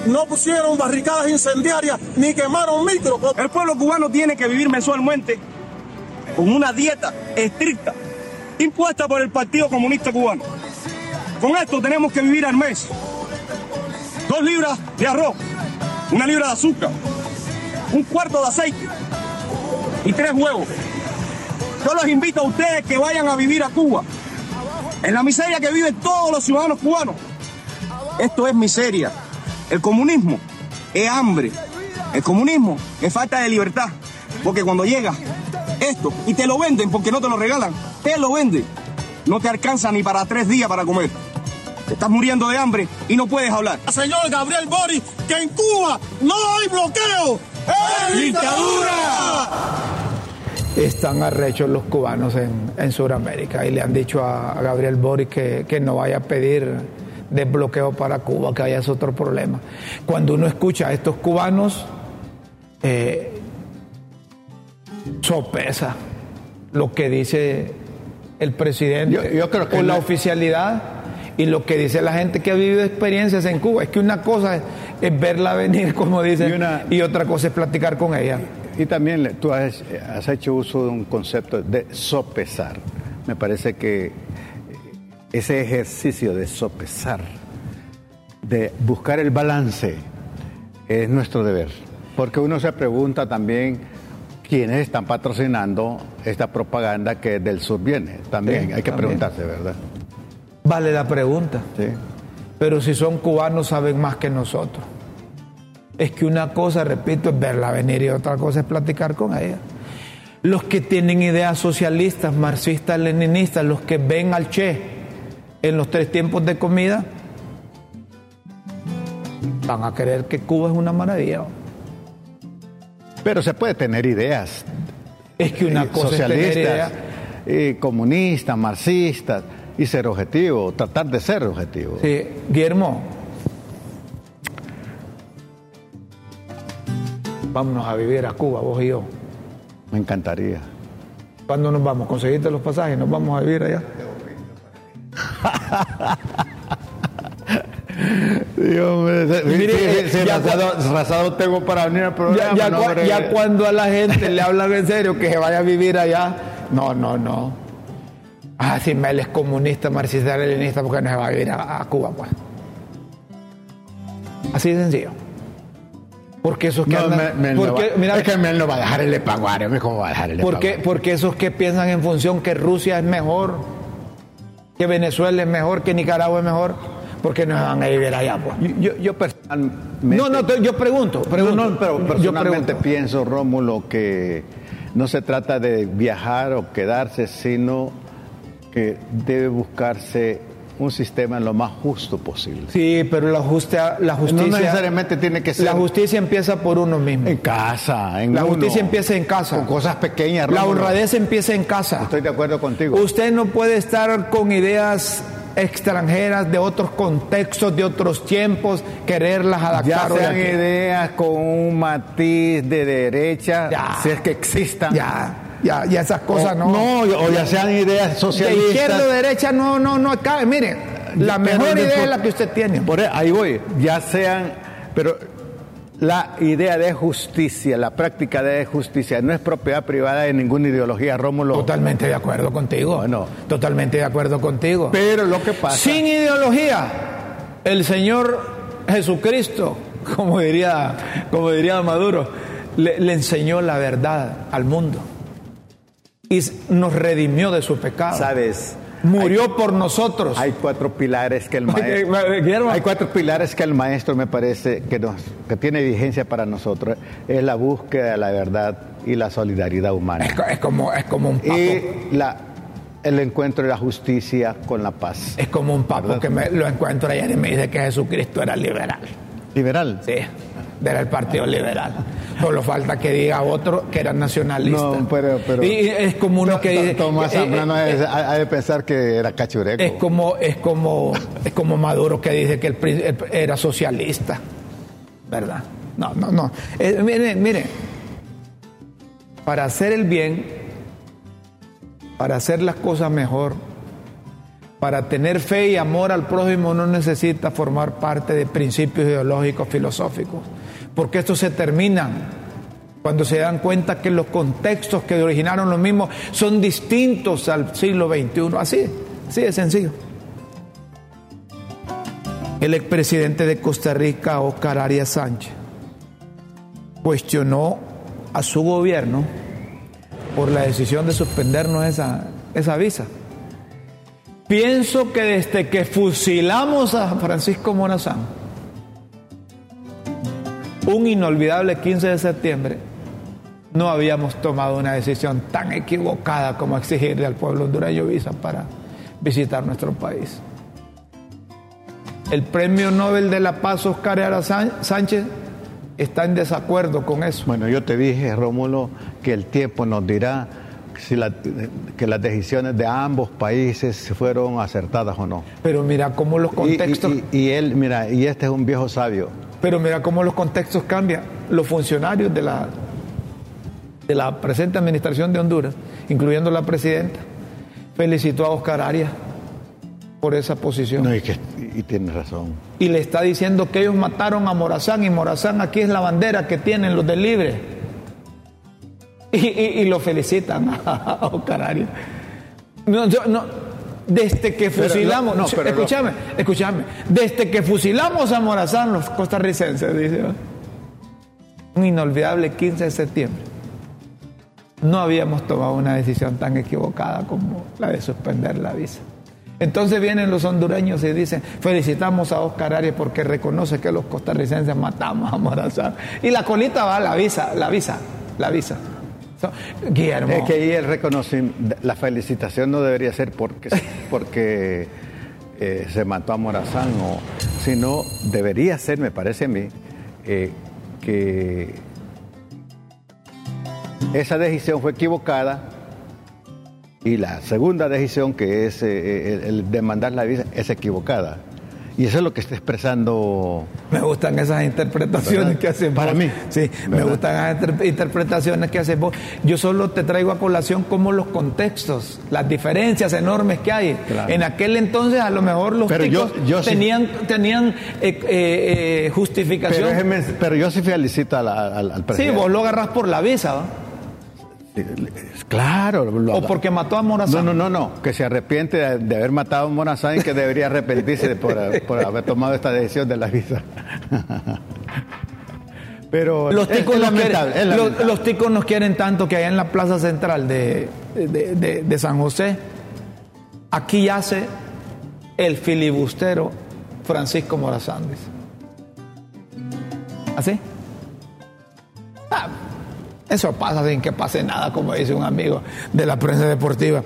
no pusieron barricadas incendiarias ni quemaron micro. El pueblo cubano tiene que vivir mensualmente con una dieta estricta impuesta por el Partido Comunista Cubano. Con esto tenemos que vivir al mes. Dos libras de arroz, una libra de azúcar, un cuarto de aceite y tres huevos. Yo los invito a ustedes que vayan a vivir a Cuba, en la miseria que viven todos los ciudadanos cubanos. Esto es miseria. El comunismo es hambre. El comunismo es falta de libertad. Porque cuando llega esto y te lo venden porque no te lo regalan, te lo venden. No te alcanza ni para tres días para comer. Te estás muriendo de hambre y no puedes hablar. Señor Gabriel Boris, que en Cuba no hay bloqueo, es dictadura. Están arrechos los cubanos en, en Sudamérica y le han dicho a, a Gabriel Boris que, que no vaya a pedir desbloqueo para Cuba, que haya es otro problema. Cuando uno escucha a estos cubanos, eh, sopesa lo que dice el presidente Yo- yo creo que con la no- oficialidad y lo que dice la gente que ha vivido experiencias en Cuba. Es que una cosa es, es verla venir, como dicen, Y una- y otra cosa es platicar con ella. Y también tú has, has hecho uso de un concepto de sopesar. Me parece que ese ejercicio de sopesar, de buscar el balance, es nuestro deber. Porque uno se pregunta también quiénes están patrocinando esta propaganda que del sur viene. También Sí, hay que también. preguntarse, ¿verdad? Vale la pregunta. Sí. Pero si son cubanos saben más que nosotros. Es que una cosa, repito, es verla venir y otra cosa es platicar con ella. Los que tienen ideas socialistas, marxistas, leninistas, los que ven al Che en los tres tiempos de comida, van a creer que Cuba es una maravilla. Pero se puede tener ideas Es que una eh, cosa es tener socialistas, ideas. eh, comunistas, marxistas, y ser objetivo, tratar de ser objetivo. Sí, Guillermo. Vámonos a vivir a Cuba, vos y yo. Me encantaría. ¿Cuándo nos vamos? ¿Conseguiste los pasajes? ¿Nos vamos a vivir allá? Dios mío, Mire, sí, eh, sí, ya rasado, rasado tengo para venir al Ya, programa. ya no, cua- hombre. ya cuando a la gente le hablan en serio que se vaya a vivir allá, no, no, no. Ah, si Mel es comunista, marxista, leninista, ¿por qué no se va a vivir a, a Cuba, pues? Así de sencillo. Porque esos que No, andan- me- me no porque, va- mira, es que Mel no va a dejar el Epaguare, hombre, ¿cómo va a dejar el porque, porque esos que piensan en función que Rusia es mejor, que Venezuela es mejor, que Nicaragua es mejor, ¿por qué no se van a vivir allá, pues? Yo, yo personalmente. No, no, yo pregunto, pregunto. No, no, pero yo personalmente pienso, Rómulo, que no se trata de viajar o quedarse, sino que debe buscarse un sistema lo más justo posible. Sí, pero la, justa, la justicia. No necesariamente tiene que ser. La justicia empieza por uno mismo. En casa, en La uno, justicia empieza en casa. Con cosas pequeñas. La honradez empieza en casa. Estoy de acuerdo contigo. Usted no puede estar con ideas extranjeras de otros contextos, de otros tiempos, quererlas ya adaptar. hoy sean ideas con un matiz de derecha, Ya. si es que existan. Ya, ya, ya esas cosas O- no. no, o ya sean ideas de socialistas. izquierda o derecha no, no, no cabe. Mire, la mejor de- idea es la que usted tiene. Por ahí, ahí voy, ya sean, pero la idea de justicia, la práctica de justicia no es propiedad privada de ninguna ideología, Rómulo. Totalmente de acuerdo contigo. Bueno. Totalmente de acuerdo contigo. Pero lo que pasa, Sin ideología, el Señor Jesucristo, como diría, como diría Maduro, le, le enseñó la verdad al mundo y nos redimió de su pecado. sabes, Murió por nosotros. hay cuatro pilares que el maestro, hay cuatro pilares que el maestro me parece que nos, que tiene vigencia para nosotros, es la búsqueda de la verdad y la solidaridad humana. es como, es como un papo. y la, el encuentro de la justicia con la paz. Es como un papo que me, lo encuentro ayer y me dice que Jesucristo era liberal. Liberal. Sí, era el Partido Liberal. Solo falta que diga otro que era nacionalista. No, pero- pero- y es como uno que dice. Tomás eh, eh, Zambrano eh, ha de pensar que era cachureco. es como, es como, es como Maduro que dice que el, era socialista. ¿Verdad? No, no, no. Eh, mire, mire. Para hacer el bien, para hacer las cosas mejor, para tener fe y amor al prójimo no necesita formar parte de principios ideológicos, filosóficos, porque estos se terminan cuando se dan cuenta que los contextos que originaron lo mismo son distintos al siglo XXI. Así, así de sencillo. El expresidente de Costa Rica, Oscar Arias Sánchez, cuestionó a su gobierno por la decisión de suspendernos esa, esa visa. Pienso que desde que fusilamos a Francisco Morazán, un inolvidable 15 de septiembre, no habíamos tomado una decisión tan equivocada como exigirle al pueblo hondureño visa para visitar nuestro país. El premio Nobel de la Paz Oscar Ara Sán- Sánchez está en desacuerdo con eso. Bueno, yo te dije, Rómulo, que el tiempo nos dirá si la- que las decisiones de ambos países fueron acertadas o no. Pero mira cómo los Y, contextos, y- y- y él, mira, y este es un viejo sabio. Pero mira cómo los contextos cambian. Los funcionarios de la de la presente administración de Honduras, incluyendo la presidenta, felicitó a Oscar Arias por esa posición. No, y, que, y tienes razón. y le está diciendo que ellos mataron a Morazán y Morazán aquí es la bandera que tienen los del Libre. Y, y- y lo felicitan a Oscar Arias. No, yo- no, desde que fusilamos, no, no, pero escúchame, escúchame, desde que fusilamos a Morazán los costarricenses, dice, un inolvidable 15 de septiembre, no habíamos tomado una decisión tan equivocada como la de suspender la visa. Entonces vienen los hondureños y dicen, felicitamos a Oscar Arias porque reconoce que los costarricenses matamos a Morazán. Y la colita va a la visa, la visa, la visa. Es que ahí el reconocimiento, la felicitación no debería ser porque, porque eh, se mató a Morazán, o, sino debería ser, me parece a mí, eh, que esa decisión fue equivocada y la segunda decisión, que es eh, el demandar la visa, es equivocada. Y eso es lo que está expresando Me gustan esas interpretaciones ¿Verdad? que haces Para mí. Sí, me gustan esas inter- interpretaciones que haces vos. Yo solo te traigo a colación como los contextos, las diferencias enormes que hay. Claro. En aquel entonces a lo mejor los Pero yo- ticos yo sí- tenían, tenían eh, eh, eh, justificación. Pero, yo sí felicito al, al sí, presidente. vos lo agarrás por la visa, ¿va? Claro. lo- O porque mató a No, Morazán. no, no, no, que se arrepiente de, de haber matado a Morazán y que debería arrepentirse por, por haber tomado esta decisión de la visa. Pero Los ticos, es quieren, es los- ticos nos quieren tanto que allá en la plaza central de, de- San José, aquí yace el filibustero Francisco Morazán. ¿Así? Ah, eso pasa sin que pase nada, como dice un amigo de la prensa deportiva.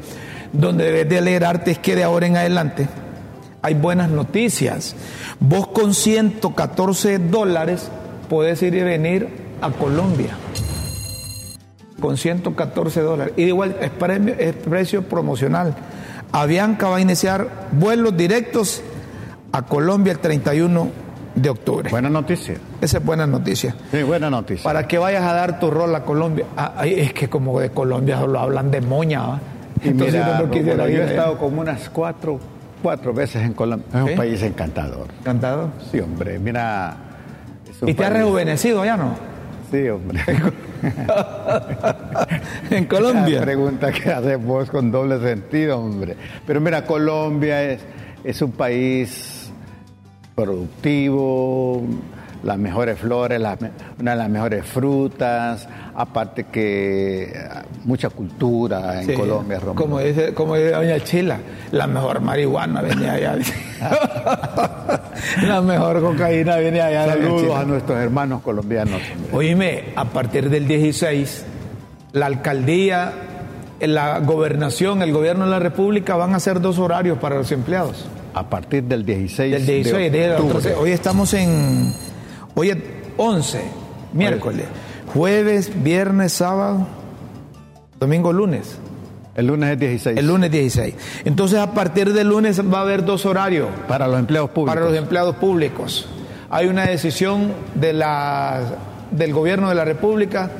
Donde debes de alegrarte es que de ahora en adelante hay buenas noticias. Vos con 114 dólares podés ir y venir a Colombia. Con 114 dólares. Y igual es, premio, es precio promocional. Avianca va a iniciar vuelos directos a Colombia el 31 de octubre. Buena noticia. Esa es buena noticia. Sí, buena noticia. Para que vayas a dar tu rol a Colombia. Ah, es que como de Colombia solo hablan de moña. ¿va? Y Entonces mira, quisiera yo he ¿eh? estado como unas cuatro, cuatro veces en Colombia. Es un país encantador. Encantado. Sí, hombre, mira. ¿Y te has rejuvenecido ya no? Sí, hombre. en Colombia. La pregunta que haces vos con doble sentido, hombre. Pero mira, Colombia es, es un país productivo, las mejores flores, las una de las mejores frutas, aparte que eh, mucha cultura en Sí, Colombia, Rómulo. Como dice, como dice Doña Chila, la mejor marihuana venía allá. la mejor cocaína viene allá. Saludos a nuestros hermanos colombianos. hombre. Oíme, a partir del 16, la alcaldía, la gobernación, el gobierno de la República van a hacer dos horarios para los empleados. A partir del 16, Del 16 de octubre. octubre. Hoy estamos en. Hoy es 11, miércoles. Jueves, viernes, sábado, domingo, lunes. El lunes es 16. El lunes 16. Entonces, a partir del lunes va a haber dos horarios Para los empleados públicos. para los empleados públicos. Hay una decisión de la, del gobierno de la República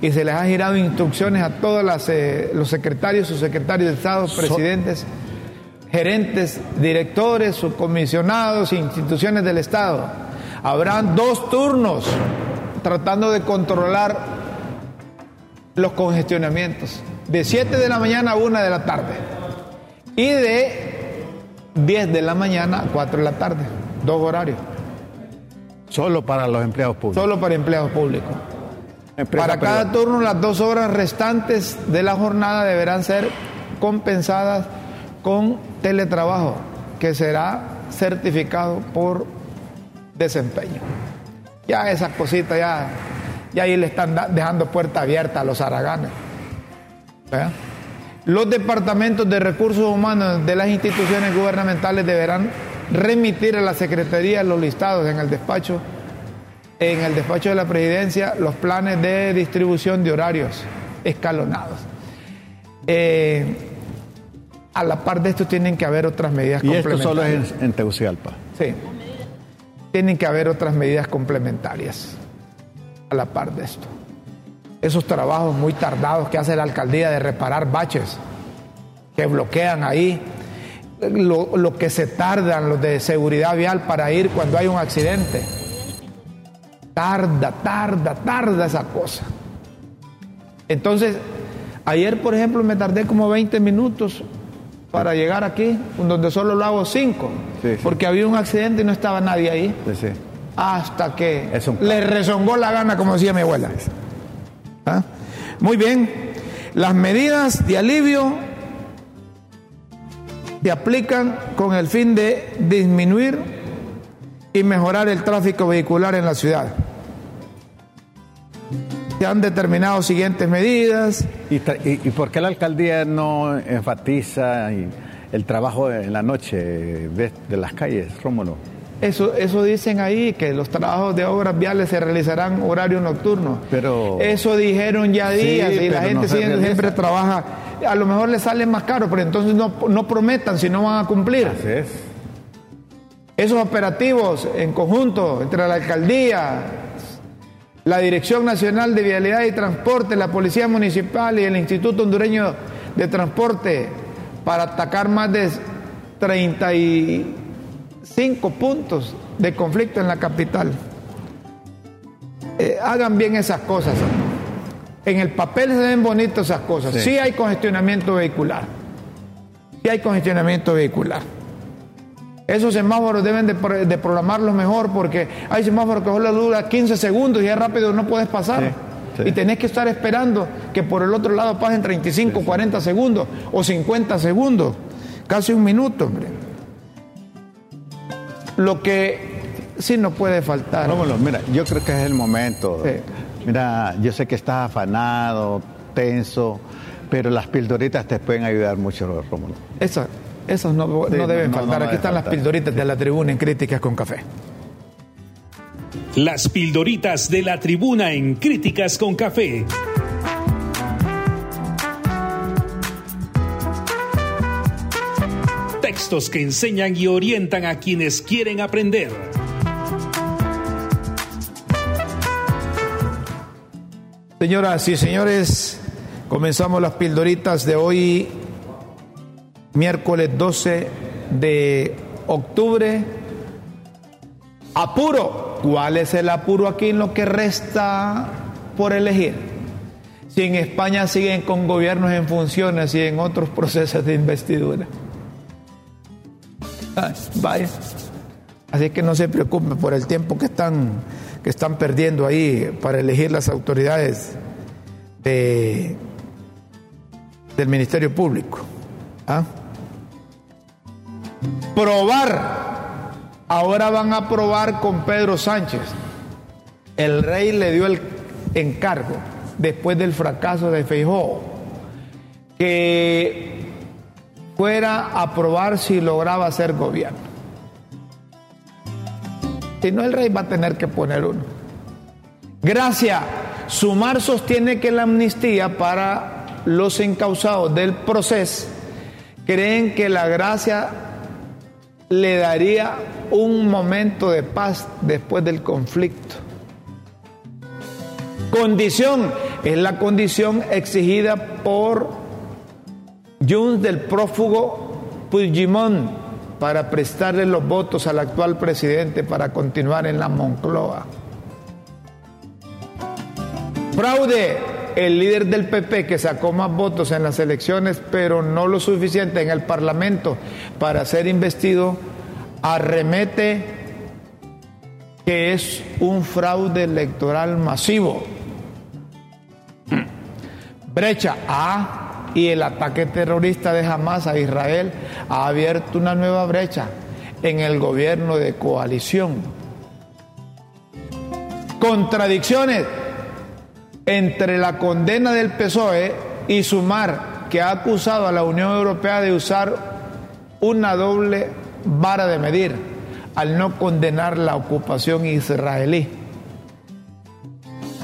y se les ha girado instrucciones a todos las, eh, los secretarios, subsecretarios de Estado, presidentes, gerentes, directores, subcomisionados, instituciones del Estado. Habrán dos turnos tratando de controlar los congestionamientos, de 7 de la mañana a 1 de la tarde y de 10 de la mañana a 4 de la tarde, dos horarios, Solo para los empleados públicos. solo para empleados públicos. Empresa Para cada privada. turno, las dos horas restantes de la jornada deberán ser compensadas con teletrabajo, que será certificado por desempeño. Ya esas cositas, ya, ya ahí le están dejando puerta abierta a los araganes. Los departamentos de recursos humanos de las instituciones gubernamentales deberán remitir a la Secretaría los listados en el despacho en el despacho de la presidencia los planes de distribución de horarios escalonados. Eh, a la par de esto tienen que haber otras medidas Y esto solo complementarias. es en, en Tegucigalpa. Sí. Tienen que haber otras medidas complementarias a la par de esto. Esos trabajos muy tardados que hace la alcaldía de reparar baches que bloquean ahí, lo, lo que se tardan los de seguridad vial para ir cuando hay un accidente. Tarda, tarda, tarda esa cosa. Entonces, ayer, por ejemplo, me tardé como 20 minutos para llegar aquí, donde solo lo hago 5, Sí, sí. porque había un accidente y no estaba nadie ahí, Sí, hasta que le rezongó la gana, como decía mi abuela. ¿Ah? Muy bien, las medidas de alivio se aplican con el fin de disminuir y mejorar el tráfico vehicular en la ciudad. Se han determinado siguientes medidas. ¿Y, tra- y- y por qué la alcaldía no enfatiza y- el trabajo en la noche de, de las calles, Rómulo? Eso, eso dicen ahí, que los trabajos de obras viales se realizarán horario nocturno. Pero- Eso dijeron ya Sí, días y la gente no siempre trabaja. A lo mejor les sale más caro, pero entonces no, no prometan si no van a cumplir. Así es. Esos operativos en conjunto entre la alcaldía, la Dirección Nacional de Vialidad y Transporte, la Policía Municipal y el Instituto Hondureño de Transporte para atacar más de 35 puntos de conflicto en la capital. Eh, hagan bien esas cosas. En el papel se ven bonitas esas cosas. Sí. sí hay congestionamiento vehicular. Sí hay congestionamiento vehicular. Esos semáforos deben de, de programarlos mejor porque hay semáforos que solo dura 15 segundos y es rápido no puedes pasar. Sí, sí. Y tenés que estar esperando que por el otro lado pasen 35, 40 segundos o 50 segundos. Casi un minuto, hombre. Lo que sí no puede faltar. Rómulo, mira, yo creo que es el momento. Sí. Mira, yo sé que estás afanado, tenso, pero las pildoritas te pueden ayudar mucho, Rómulo. Esa, Esos no, no Sí, no, deben no, faltar. no Aquí están las pildoritas de la tribuna en Críticas con Café. Las pildoritas de la tribuna en Críticas con Café. Textos que enseñan y orientan a quienes quieren aprender. Señoras y señores, comenzamos las pildoritas de hoy, miércoles 12 de octubre. Apuro. ¿Cuál es el apuro aquí en lo que resta por elegir? Si en España siguen con gobiernos en funciones y en otros procesos de investidura. Ay, vaya. Así que no se preocupe por el tiempo que están, que están perdiendo ahí para elegir las autoridades de- del Ministerio Público. ¿Ah? Probar. Ahora van a probar con Pedro Sánchez. El rey le dio el encargo después del fracaso de Feijóo que fuera a probar si lograba hacer gobierno. Si no, el rey va a tener que poner uno. Gracias. Sumar sostiene que la amnistía para los encausados del proceso creen que la gracia le daría un momento de paz después del conflicto. Condición es la condición exigida por Junts del prófugo Puigdemont para prestarle los votos al actual presidente para continuar en la Moncloa. Fraude, el líder del PP que sacó más votos en las elecciones, pero no lo suficiente en el Parlamento para ser investido, arremete que es un fraude electoral masivo. Brecha A y el ataque terrorista de Hamas a Israel ha abierto una nueva brecha en el gobierno de coalición. Contradicciones entre la condena del PSOE y Sumar, que ha acusado a la Unión Europea de usar una doble vara de medir al no condenar la ocupación israelí.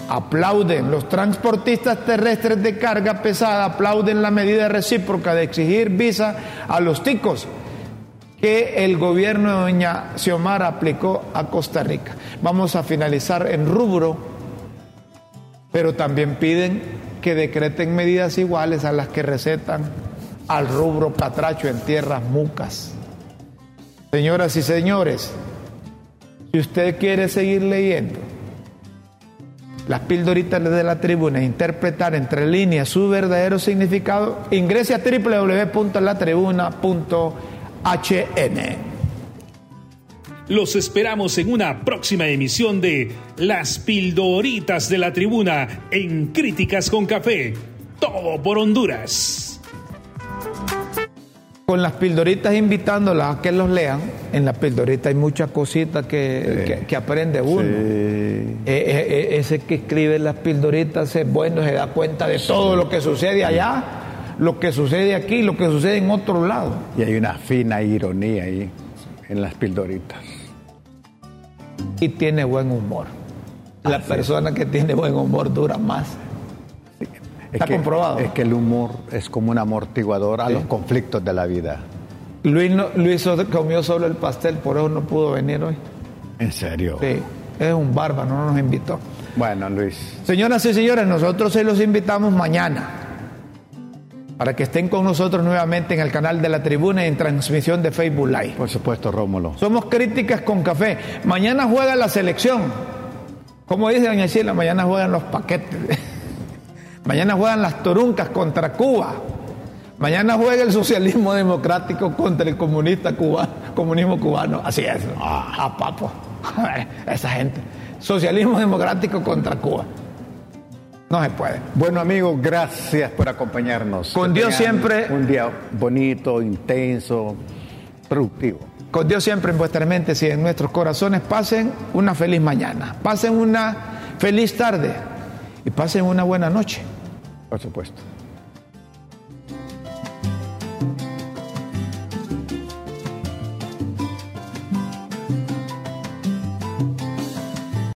Aplauden los transportistas terrestres de carga pesada, aplauden la medida recíproca de exigir visa a los ticos que el gobierno de doña Xiomara aplicó a Costa Rica. Vamos a finalizar en rubro, pero también piden que decreten medidas iguales a las que recetan al rubro catracho en tierras mucas. Señoras y señores, si usted quiere seguir leyendo las pildoritas de la tribuna e interpretar entre líneas su verdadero significado, ingrese a www.latribuna.hn. Los esperamos en una próxima emisión de Las pildoritas de la tribuna en Críticas con Café. Todo por Honduras. Con las pildoritas invitándolas a que los lean, en las pildoritas hay muchas cositas que, que- que aprende uno. Eh, eh, eh, ese que escribe las pildoritas es bueno, se da cuenta de todo lo que sucede allá, lo que sucede aquí, lo que sucede en otro lado. Y hay una fina ironía ahí en las pildoritas. Y tiene buen humor. La persona que tiene buen humor dura más. Es Está que, comprobado. Es que el humor es como un amortiguador a los conflictos de la vida. Luis, no- Luis comió solo el pastel, por eso no pudo venir hoy. En serio. Sí, es un bárbaro, no nos invitó. Bueno, Luis. Señoras y señores, nosotros se los invitamos mañana para que estén con nosotros nuevamente en el canal de la tribuna y en transmisión de Facebook Live. Por supuesto, Rómulo. Somos críticas con café. Mañana juega la selección. Como dice doña Sheila, mañana juegan los paquetes. mañana juegan las toruncas contra Cuba. Mañana juega el socialismo democrático contra el comunista cubano, comunismo cubano. Así es. Ah, papo. Esa gente. Socialismo democrático contra Cuba. No se puede. Bueno, amigos, gracias por acompañarnos. Con Que Dios siempre. Un día bonito, intenso, productivo. Con Dios siempre en vuestras mentes y en nuestros corazones. Pasen una feliz mañana. Pasen una feliz tarde. Y pasen una buena noche. Por supuesto.